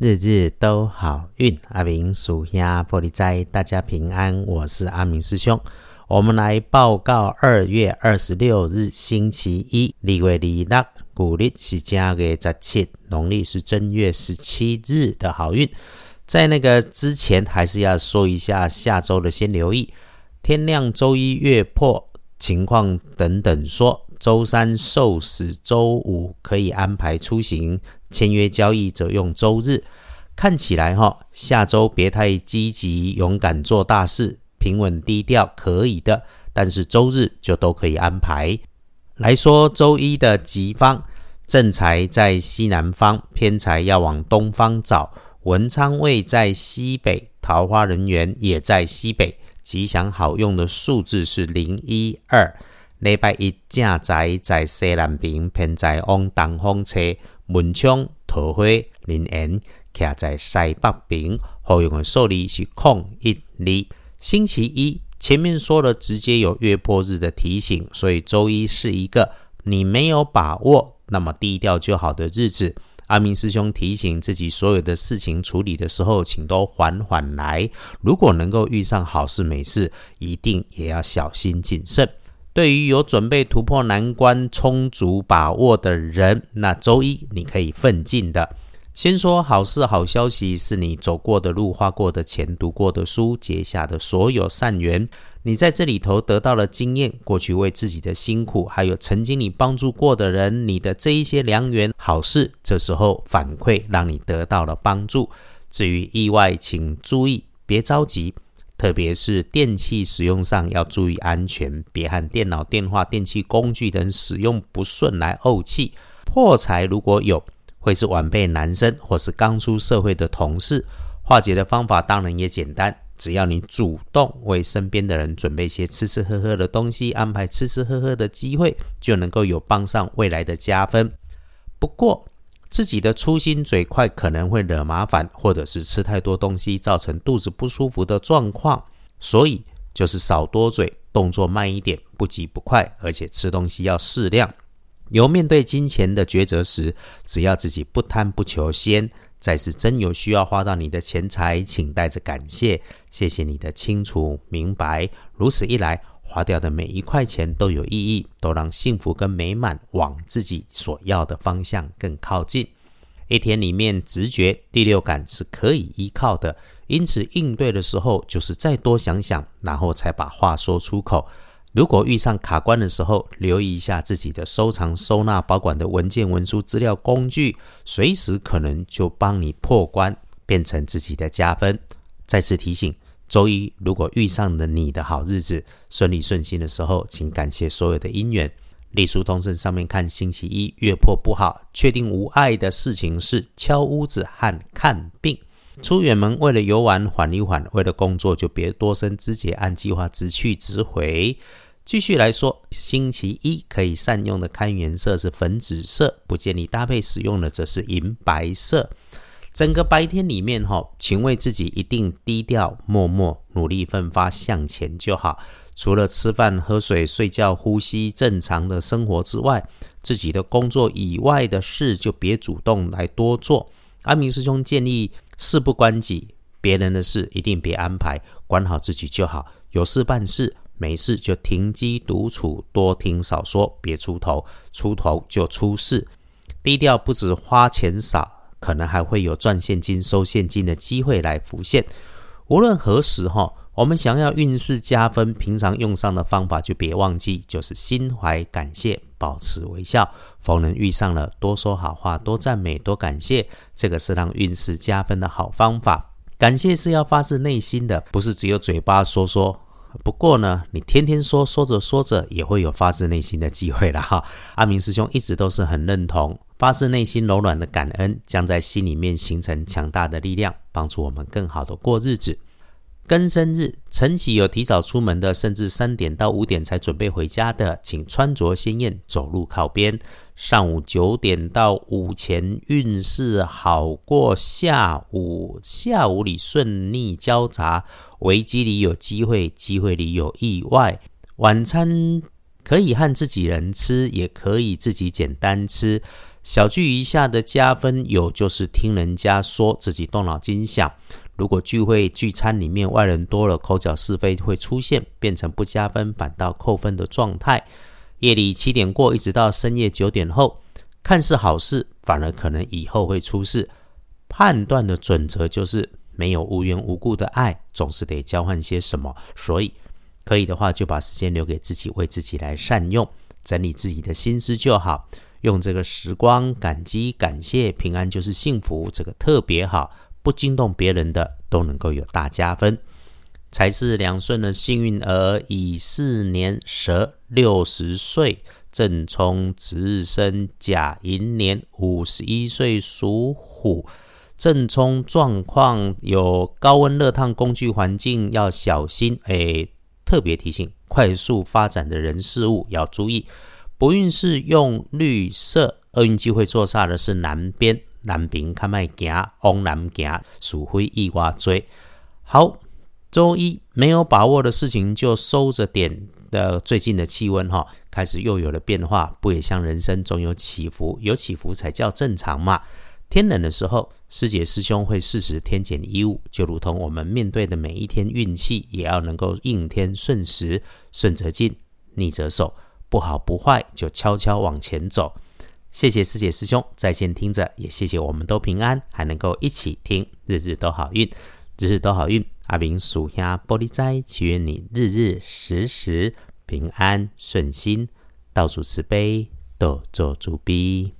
日日都好运。阿明属鸭玻璃斋，大家平安。我是阿明师兄。我们来报告二月二十六日星期一，立月二六，古历是正月十七，农历是正月十七日的好运。在那个之前，还是要说一下下周的先留意。天亮周一月破情况等等说。周三受死，周五可以安排出行，签约交易则用周日。看起来哈，下周别太积极勇敢做大事，平稳低调可以的。但是周日就都可以安排。来说周一的吉方，正财在西南方，偏财要往东方找。文昌位在西北，桃花人员也在西北。吉祥好用的数字是零一二。礼拜一正在在西南边，偏在往东方车，门窗桃花林园徛在西北边。好用的数字是空一二。星期一前面说了，直接有月破日的提醒，所以周一是一个你没有把握，那么低调就好的日子。阿明师兄提醒自己，所有的事情处理的时候，请都缓缓来。如果能够遇上好事美事，一定也要小心谨慎。对于有准备突破难关、充足把握的人，那周一你可以奋进的。先说好事、好消息，是你走过的路、花过的钱、读过的书、结下的所有善缘。你在这里头得到了经验，过去为自己的辛苦，还有曾经你帮助过的人，你的这一些良缘好事，这时候反馈让你得到了帮助。至于意外，请注意，别着急。特别是电器使用上要注意安全，别和电脑、电话、电器工具等使用不顺来怄气。破财如果有，会是晚辈男生或是刚出社会的同事。化解的方法当然也简单，只要你主动为身边的人准备些吃吃喝喝的东西，安排吃吃喝喝的机会，就能够有帮上未来的加分。不过，自己的粗心嘴快可能会惹麻烦，或者是吃太多东西造成肚子不舒服的状况，所以就是少多嘴，动作慢一点，不急不快，而且吃东西要适量。有面对金钱的抉择时，只要自己不贪不求先，再是真有需要花到你的钱财，请带着感谢，谢谢你的清楚明白。如此一来。花掉的每一块钱都有意义，都让幸福跟美满往自己所要的方向更靠近。一天里面，直觉、第六感是可以依靠的，因此应对的时候就是再多想想，然后才把话说出口。如果遇上卡关的时候，留意一下自己的收藏、收纳、保管的文件、文书、资料、工具，随时可能就帮你破关，变成自己的加分。再次提醒。周一，如果遇上了你的好日子，顺利顺心的时候，请感谢所有的因缘。隶书通胜上面看星期一月破不好，确定无碍的事情是敲屋子和看病。出远门为了游玩缓一缓，为了工作就别多生枝节，按计划直去直回。继续来说，星期一可以善用的看颜色是粉紫色，不建议搭配使用的则是银白色。整个白天里面，哈，请为自己一定低调、默默、努力奋发向前就好。除了吃饭、喝水、睡觉、呼吸正常的生活之外，自己的工作以外的事就别主动来多做。阿明师兄建议：事不关己，别人的事一定别安排，管好自己就好。有事办事，没事就停机独处，多听少说，别出头，出头就出事。低调不止花钱少。可能还会有赚现金、收现金的机会来浮现。无论何时哈，我们想要运势加分，平常用上的方法就别忘记，就是心怀感谢，保持微笑。逢人遇上了，多说好话，多赞美，多感谢，这个是让运势加分的好方法。感谢是要发自内心的，不是只有嘴巴说说。不过呢，你天天说说着说着，也会有发自内心的机会了哈。阿明师兄一直都是很认同。发自内心柔软的感恩，将在心里面形成强大的力量，帮助我们更好的过日子。庚申日，晨起有提早出门的，甚至三点到五点才准备回家的，请穿着鲜艳，走路靠边。上午九点到午前运势好过下午，下午里顺逆交杂，危机里有机会，机会里有意外。晚餐可以和自己人吃，也可以自己简单吃。小聚一下的加分有，就是听人家说自己动脑筋想。如果聚会聚餐里面外人多了，口角是非会出现，变成不加分反倒扣分的状态。夜里七点过，一直到深夜九点后，看似好事，反而可能以后会出事。判断的准则就是没有无缘无故的爱，总是得交换些什么。所以可以的话，就把时间留给自己，为自己来善用，整理自己的心思就好。用这个时光，感激、感谢、平安就是幸福，这个特别好，不惊动别人的都能够有大加分。才是两顺的幸运儿，乙巳年蛇，六十岁，正冲值日生，甲寅年五十一岁属虎，正冲状况有高温热烫工具环境要小心，哎，特别提醒，快速发展的人事物要注意。不运是用绿色，厄运机会坐煞的是南边，南边看卖行，往南行，属灰意外追。好，周一没有把握的事情就收着点的。最近的气温哈，开始又有了变化，不也像人生总有起伏，有起伏才叫正常嘛。天冷的时候，师姐师兄会适时添减衣物，就如同我们面对的每一天运气，也要能够应天顺时，顺则进，逆则守。不好不坏，就悄悄往前走。谢谢师姐师兄在线听着，也谢谢我们都平安，还能够一起听，日日都好运，日日都好运。阿明属下玻璃斋，祈愿你日日时时平安顺心，道主慈悲，多做主逼。